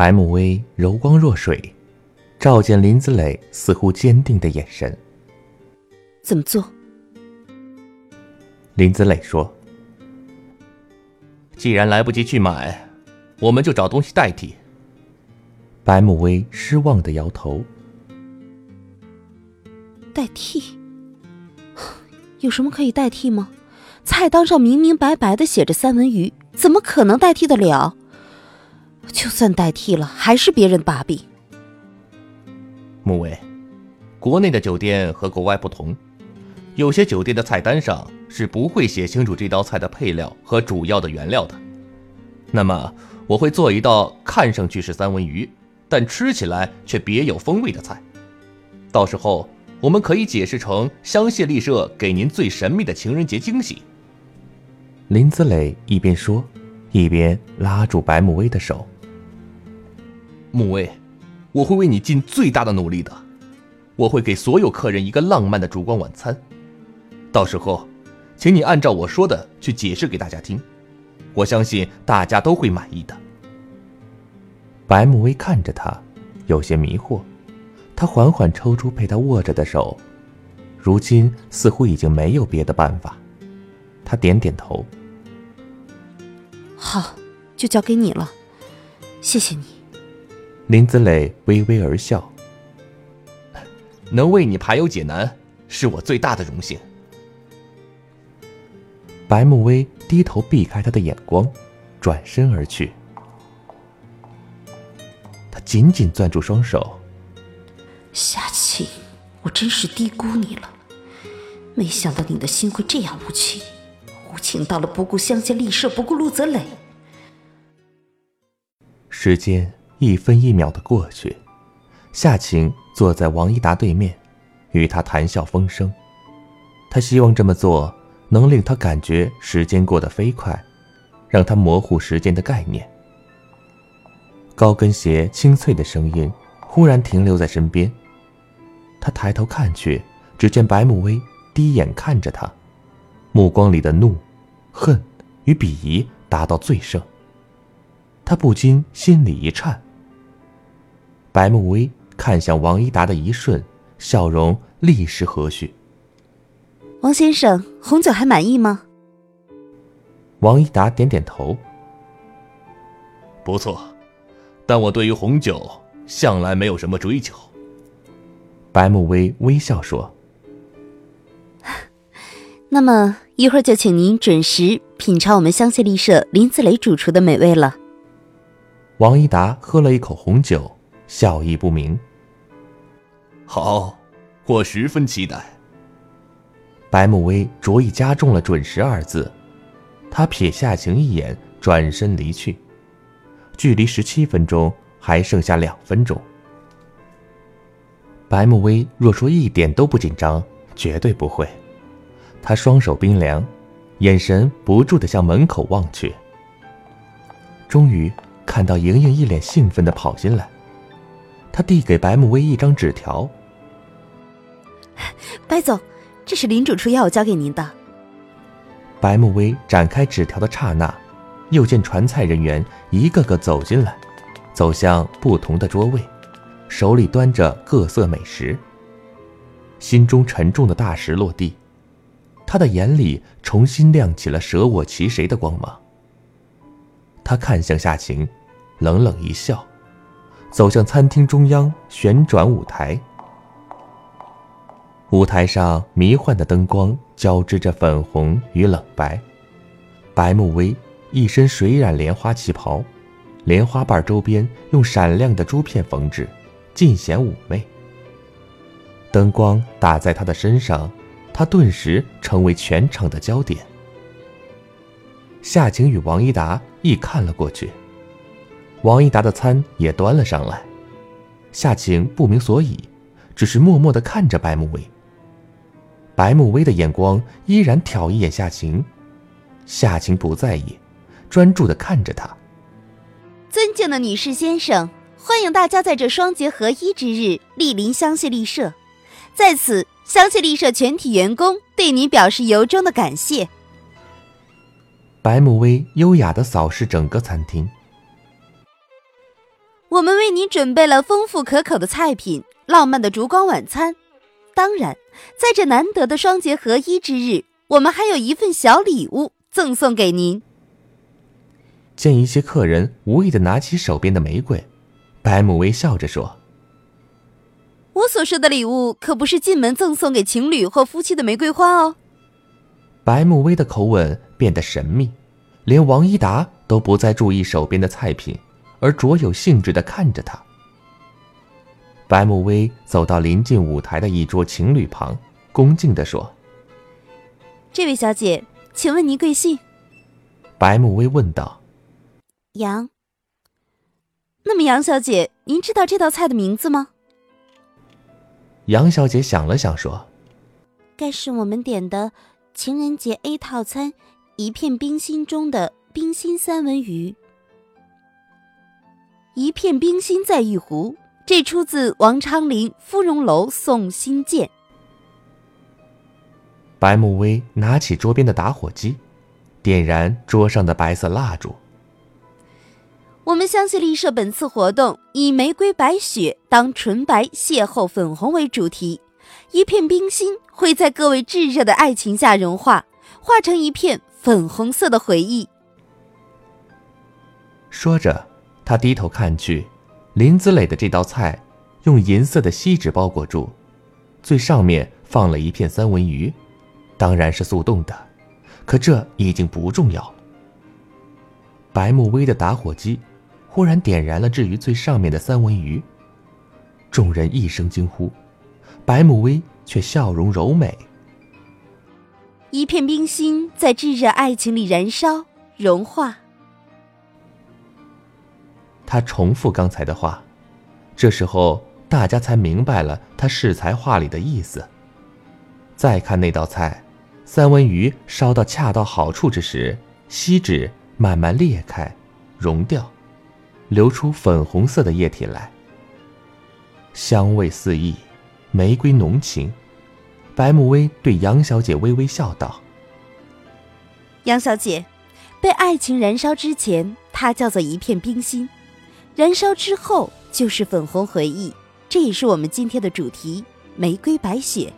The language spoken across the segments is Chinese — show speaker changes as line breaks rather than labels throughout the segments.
白慕薇柔光若水，照见林子磊似乎坚定的眼神。
怎么做？
林子磊说：“既然来不及去买，我们就找东西代替。”白慕薇失望的摇头。
代替？有什么可以代替吗？菜单上明明白白的写着三文鱼，怎么可能代替得了？就算代替了，还是别人把柄。
穆威，国内的酒店和国外不同，有些酒店的菜单上是不会写清楚这道菜的配料和主要的原料的。那么，我会做一道看上去是三文鱼，但吃起来却别有风味的菜。到时候，我们可以解释成香榭丽舍给您最神秘的情人节惊喜。林子磊一边说，一边拉住白慕薇的手。穆威，我会为你尽最大的努力的。我会给所有客人一个浪漫的烛光晚餐。到时候，请你按照我说的去解释给大家听。我相信大家都会满意的。白慕薇看着他，有些迷惑。他缓缓抽出被他握着的手，如今似乎已经没有别的办法。他点点头。
好，就交给你了。谢谢你。
林子磊微微而笑，能为你排忧解难，是我最大的荣幸。白慕薇低头避开他的眼光，转身而去。他紧紧攥住双手。
夏晴，我真是低估你了，没想到你的心会这样无情，无情到了不顾乡间丽舍，不顾陆泽磊。
时间。一分一秒的过去，夏晴坐在王一达对面，与他谈笑风生。他希望这么做能令他感觉时间过得飞快，让他模糊时间的概念。高跟鞋清脆的声音忽然停留在身边，他抬头看去，只见白慕薇低眼看着他，目光里的怒、恨与鄙夷达到最盛。他不禁心里一颤。白慕薇看向王一达的一瞬，笑容立时和煦。
王先生，红酒还满意吗？
王一达点点头。不错，但我对于红酒向来没有什么追求。白慕薇微笑说：“
那么一会儿就请您准时品尝我们香榭丽舍林子雷主厨的美味了。”
王一达喝了一口红酒，笑意不明。
好，我十分期待。
白慕薇着意加重了“准时”二字，他瞥夏晴一眼，转身离去。距离十七分钟还剩下两分钟。白慕薇若说一点都不紧张，绝对不会。他双手冰凉，眼神不住的向门口望去。终于看到莹莹一脸兴奋的跑进来，他递给白慕薇一张纸条：“
白总，这是林主厨要我交给您的。”
白慕薇展开纸条的刹那，又见传菜人员一个个走进来，走向不同的桌位，手里端着各色美食。心中沉重的大石落地。他的眼里重新亮起了舍我其谁的光芒。他看向夏晴，冷冷一笑，走向餐厅中央旋转舞台。舞台上迷幻的灯光交织着粉红与冷白。白慕薇一身水染莲花旗袍，莲花瓣周边用闪亮的珠片缝制，尽显妩媚。灯光打在她的身上。她顿时成为全场的焦点。夏晴与王一达亦看了过去。王一达的餐也端了上来，夏晴不明所以，只是默默的看着白慕薇。白慕薇的眼光依然挑一眼夏晴，夏晴不在意，专注的看着他。
尊敬的女士先生，欢迎大家在这双节合一之日莅临香榭丽舍，在此。香榭丽舍全体员工对你表示由衷的感谢。
白慕薇优雅的扫视整个餐厅。
我们为你准备了丰富可口的菜品，浪漫的烛光晚餐。当然，在这难得的双节合一之日，我们还有一份小礼物赠送给您。
见一些客人无意的拿起手边的玫瑰，白慕薇笑着说。
我所说的礼物可不是进门赠送给情侣或夫妻的玫瑰花哦。
白慕薇的口吻变得神秘，连王一达都不再注意手边的菜品，而卓有兴致的看着他。白慕薇走到临近舞台的一桌情侣旁，恭敬的说：“
这位小姐，请问您贵姓？”
白慕薇问道。
“杨。”那么杨小姐，您知道这道菜的名字吗？
杨小姐想了想，说：“
该是我们点的情人节 A 套餐，一片冰心中的冰心三文鱼。一片冰心在玉壶，这出自王昌龄《芙蓉楼送辛渐》。”
白慕薇拿起桌边的打火机，点燃桌上的白色蜡烛。
我们香榭丽舍本次活动以“玫瑰白雪当纯白邂逅粉红”为主题，一片冰心会在各位炙热的爱情下融化，化成一片粉红色的回忆。
说着，他低头看去，林子磊的这道菜用银色的锡纸包裹住，最上面放了一片三文鱼，当然是速冻的，可这已经不重要。白慕薇的打火机。忽然点燃了置于最上面的三文鱼。众人一声惊呼，白慕薇却笑容柔美。
一片冰心在炙热爱情里燃烧融化。
他重复刚才的话，这时候大家才明白了他适才话里的意思。再看那道菜，三文鱼烧到恰到好处之时，锡纸慢慢裂开，融掉。流出粉红色的液体来，香味四溢，玫瑰浓情。白慕薇对杨小姐微微笑道：“
杨小姐，被爱情燃烧之前，它叫做一片冰心；燃烧之后，就是粉红回忆。这也是我们今天的主题——玫瑰白雪。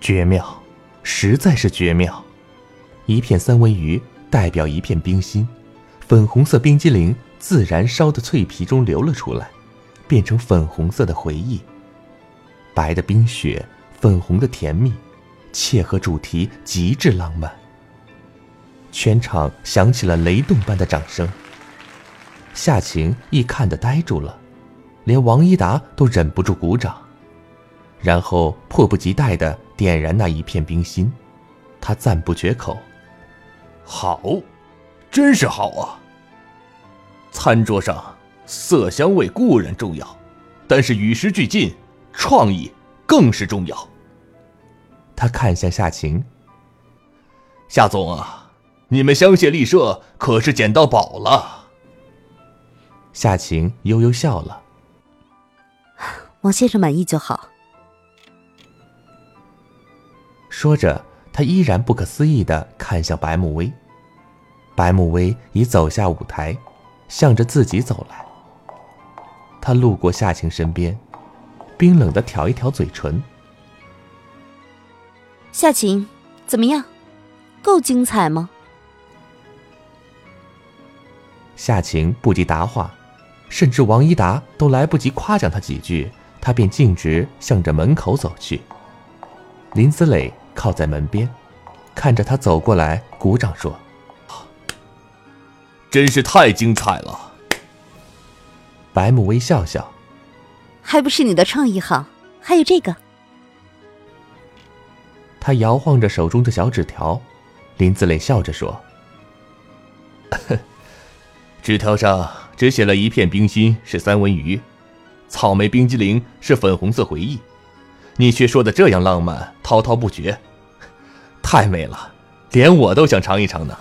绝妙，实在是绝妙！一片三文鱼代表一片冰心。”粉红色冰激凌自燃烧的脆皮中流了出来，变成粉红色的回忆。白的冰雪，粉红的甜蜜，切合主题，极致浪漫。全场响起了雷动般的掌声。夏晴亦看的呆住了，连王一达都忍不住鼓掌，然后迫不及待的点燃那一片冰心，他赞不绝口：“
好，真是好啊！餐桌上色香味固然重要，但是与时俱进，创意更是重要。”
他看向夏晴：“
夏总啊，你们香榭丽舍可是捡到宝了。”
夏晴悠悠笑了。
王先生满意就好。
说着，他依然不可思议的看向白慕薇。白慕薇已走下舞台，向着自己走来。他路过夏晴身边，冰冷的挑一挑嘴唇。
夏晴，怎么样？够精彩吗？
夏晴不及答话。甚至王一达都来不及夸奖他几句，他便径直向着门口走去。林子磊靠在门边，看着他走过来，鼓掌说：“
真是太精彩了。”
白木微笑笑：“
还不是你的创意好？还有这个。”
他摇晃着手中的小纸条，林子磊笑着说：“
纸条上。”只写了一片冰心是三文鱼，草莓冰激凌是粉红色回忆，你却说的这样浪漫滔滔不绝，太美了，连我都想尝一尝呢。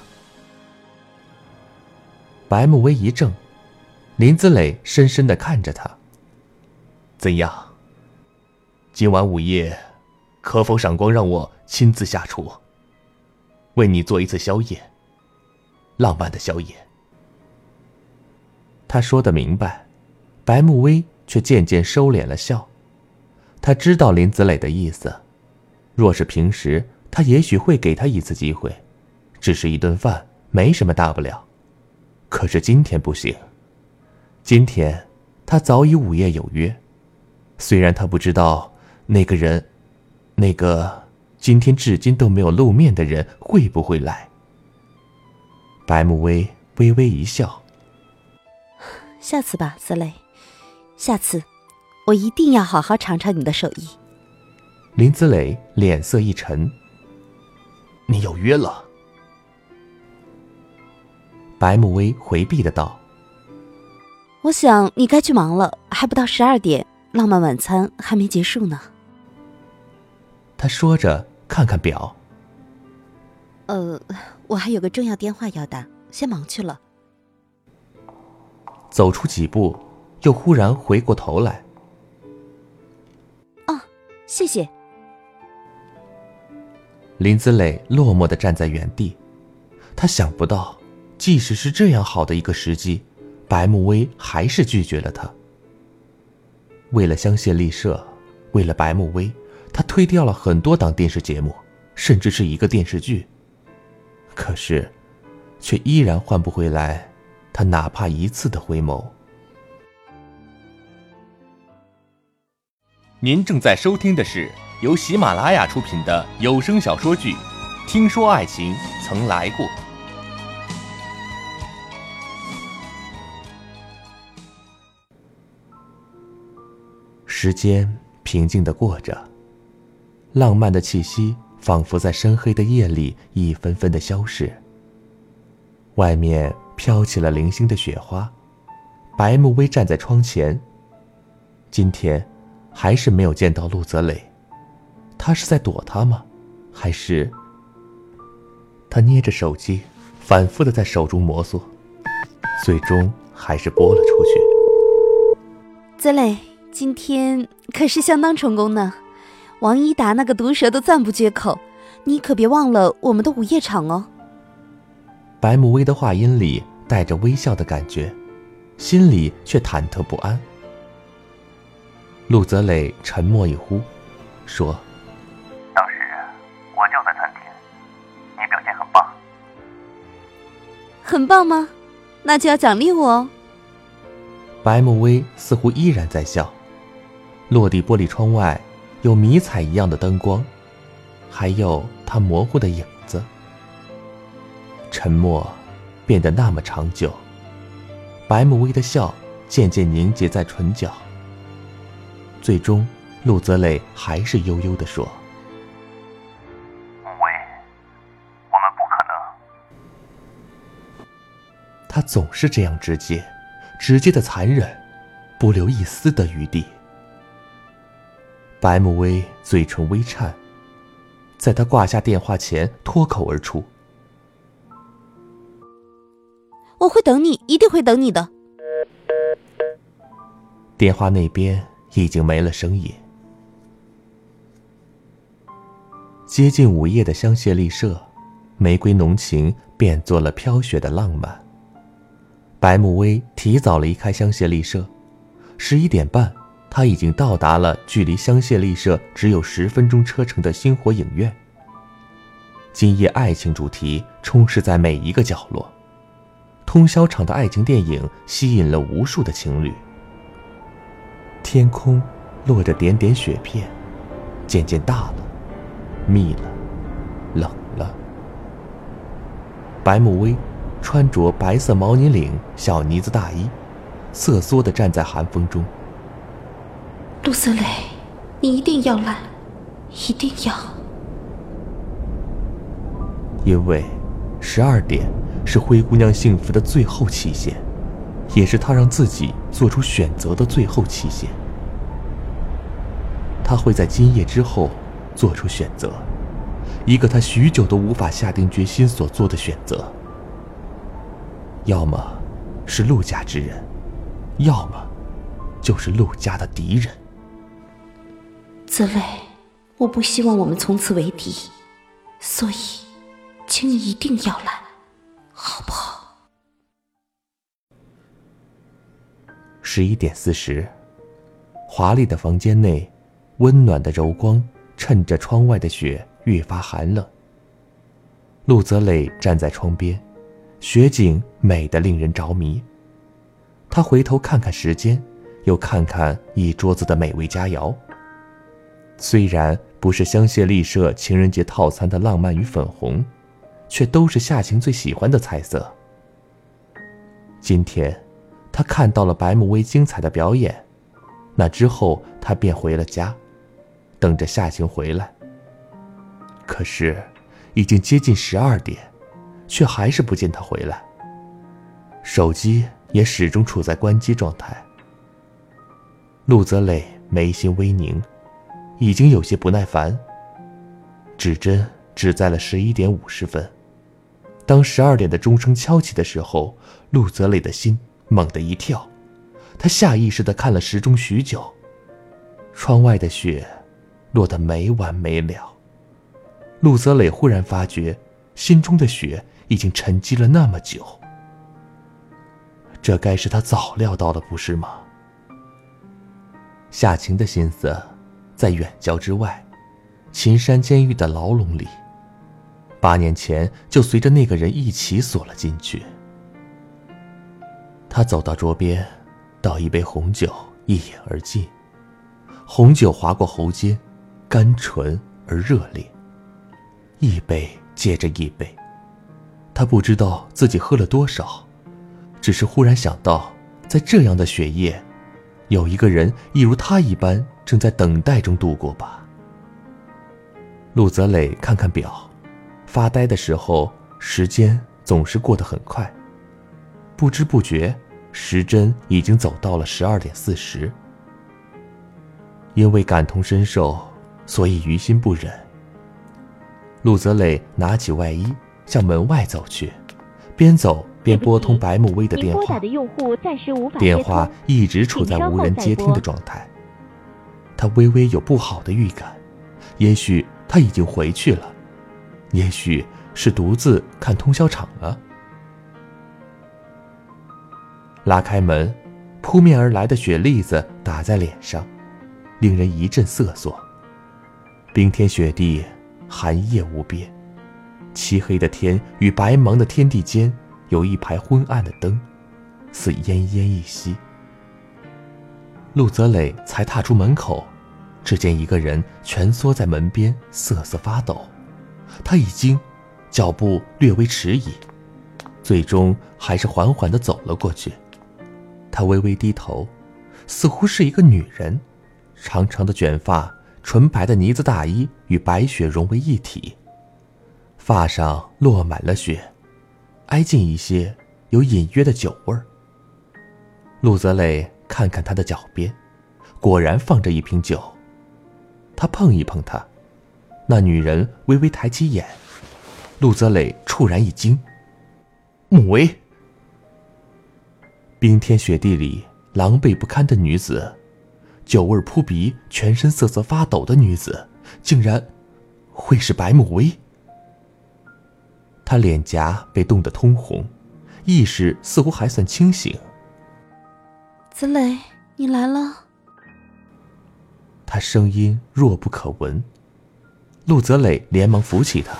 白慕薇一怔，林子磊深深的看着他。
怎样？今晚午夜，可否赏光让我亲自下厨，为你做一次宵夜，浪漫的宵夜。
他说的明白，白慕薇却渐渐收敛了笑。他知道林子磊的意思，若是平时，他也许会给他一次机会，只是一顿饭，没什么大不了。可是今天不行，今天他早已午夜有约，虽然他不知道那个人，那个今天至今都没有露面的人会不会来。白慕薇微微一笑。
下次吧，子磊，下次我一定要好好尝尝你的手艺。
林子磊脸色一沉：“
你有约了？”
白慕薇回避的道：“
我想你该去忙了，还不到十二点，浪漫晚餐还没结束呢。”
他说着，看看表：“
呃，我还有个重要电话要打，先忙去了。”
走出几步，又忽然回过头来。
哦，谢谢。
林子磊落寞的站在原地，他想不到，即使是这样好的一个时机，白慕薇还是拒绝了他。为了香榭丽舍，为了白慕薇，他推掉了很多档电视节目，甚至是一个电视剧。可是，却依然换不回来。他哪怕一次的回眸。
您正在收听的是由喜马拉雅出品的有声小说剧《听说爱情曾来过》。
时间平静的过着，浪漫的气息仿佛在深黑的夜里一分分的消逝。外面。飘起了零星的雪花，白慕薇站在窗前。今天，还是没有见到陆泽磊，他是在躲他吗？还是……他捏着手机，反复的在手中摩挲，最终还是拨了出去。
泽磊，今天可是相当成功呢，王一达那个毒舌都赞不绝口，你可别忘了我们的午夜场哦。
白慕薇的话音里带着微笑的感觉，心里却忐忑不安。陆泽磊沉默一呼，说：“
当时我就在餐厅，你表现很棒。
很棒吗？那就要奖励我哦。”
白慕薇似乎依然在笑。落地玻璃窗外有迷彩一样的灯光，还有她模糊的影子。沉默，变得那么长久。白慕薇的笑渐渐凝结在唇角。最终，陆泽磊还是悠悠地说：“
穆威，我们不可
能。”他总是这样直接，直接的残忍，不留一丝的余地。白慕薇嘴唇微颤，在他挂下电话前脱口而出。
我会等你，一定会等你的。
电话那边已经没了声音。接近午夜的香榭丽舍，玫瑰浓情变作了飘雪的浪漫。白慕薇提早离开香榭丽舍，十一点半，他已经到达了距离香榭丽舍只有十分钟车程的星火影院。今夜爱情主题充斥在每一个角落。通宵场的爱情电影吸引了无数的情侣。天空落着点点雪片，渐渐大了，密了，冷了。白慕薇穿着白色毛呢领小呢子大衣，瑟缩的站在寒风中。
陆泽磊，你一定要来，一定要。
因为十二点。是灰姑娘幸福的最后期限，也是她让自己做出选择的最后期限。她会在今夜之后做出选择，一个她许久都无法下定决心所做的选择。要么是陆家之人，要么就是陆家的敌人。
紫薇，我不希望我们从此为敌，所以，请你一定要来。好不好？
十一点四十，华丽的房间内，温暖的柔光衬着窗外的雪越发寒冷。陆泽磊站在窗边，雪景美得令人着迷。他回头看看时间，又看看一桌子的美味佳肴。虽然不是香榭丽舍情人节套餐的浪漫与粉红。却都是夏晴最喜欢的菜色。今天，他看到了白慕薇精彩的表演，那之后他便回了家，等着夏晴回来。可是，已经接近十二点，却还是不见他回来。手机也始终处在关机状态。陆泽磊眉心微凝，已经有些不耐烦。指针只在了十一点五十分。当十二点的钟声敲起的时候，陆泽磊的心猛地一跳，他下意识地看了时钟许久。窗外的雪落得没完没了。陆泽磊忽然发觉，心中的雪已经沉积了那么久。这该是他早料到的，不是吗？夏晴的心思，在远郊之外，秦山监狱的牢笼里。八年前就随着那个人一起锁了进去。他走到桌边，倒一杯红酒，一饮而尽。红酒划过喉间，甘醇而热烈。一杯接着一杯，他不知道自己喝了多少，只是忽然想到，在这样的雪夜，有一个人一如他一般正在等待中度过吧。陆泽磊看看表。发呆的时候，时间总是过得很快。不知不觉，时针已经走到了十二点四十。因为感同身受，所以于心不忍。陆泽磊拿起外衣，向门外走去，边走边拨通白慕薇的电话。电话一直处在无人接听的状态。他微微有不好的预感，也许他已经回去了。也许是独自看通宵场了。拉开门，扑面而来的雪粒子打在脸上，令人一阵瑟缩。冰天雪地，寒夜无边，漆黑的天与白茫的天地间有一排昏暗的灯，似奄奄一息。陆泽磊才踏出门口，只见一个人蜷缩在门边，瑟瑟发抖。他已经脚步略微迟疑，最终还是缓缓地走了过去。他微微低头，似乎是一个女人，长长的卷发，纯白的呢子大衣与白雪融为一体，发上落满了雪，挨近一些有隐约的酒味儿。陆泽磊看看他的脚边，果然放着一瓶酒。他碰一碰她，那女人微微抬起眼，陆泽磊猝然一惊。穆威，冰天雪地里狼狈不堪的女子，酒味扑鼻、全身瑟瑟发抖的女子，竟然会是白慕薇。他脸颊被冻得通红，意识似乎还算清醒。
子磊，你来了。
他声音弱不可闻。陆泽磊连忙扶起他，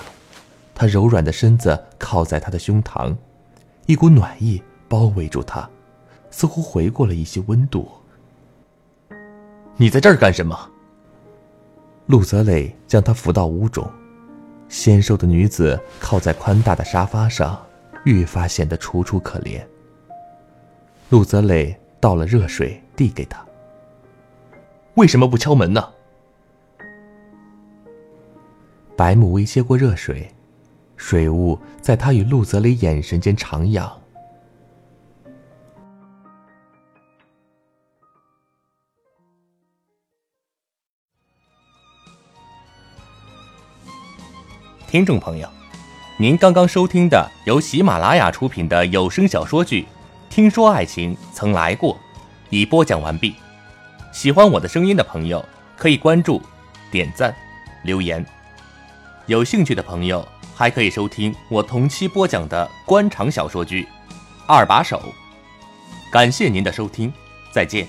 他柔软的身子靠在他的胸膛。一股暖意包围住他，似乎回过了一些温度。
你在这儿干什么？
陆泽磊将他扶到屋中，纤瘦的女子靠在宽大的沙发上，愈发显得楚楚可怜。陆泽磊倒了热水递给他。
为什么不敲门呢？
白木薇接过热水。水雾在他与陆泽雷眼神间徜徉。
听众朋友，您刚刚收听的由喜马拉雅出品的有声小说剧《听说爱情曾来过》，已播讲完毕。喜欢我的声音的朋友，可以关注、点赞、留言。有兴趣的朋友。还可以收听我同期播讲的官场小说剧《二把手》，感谢您的收听，再见。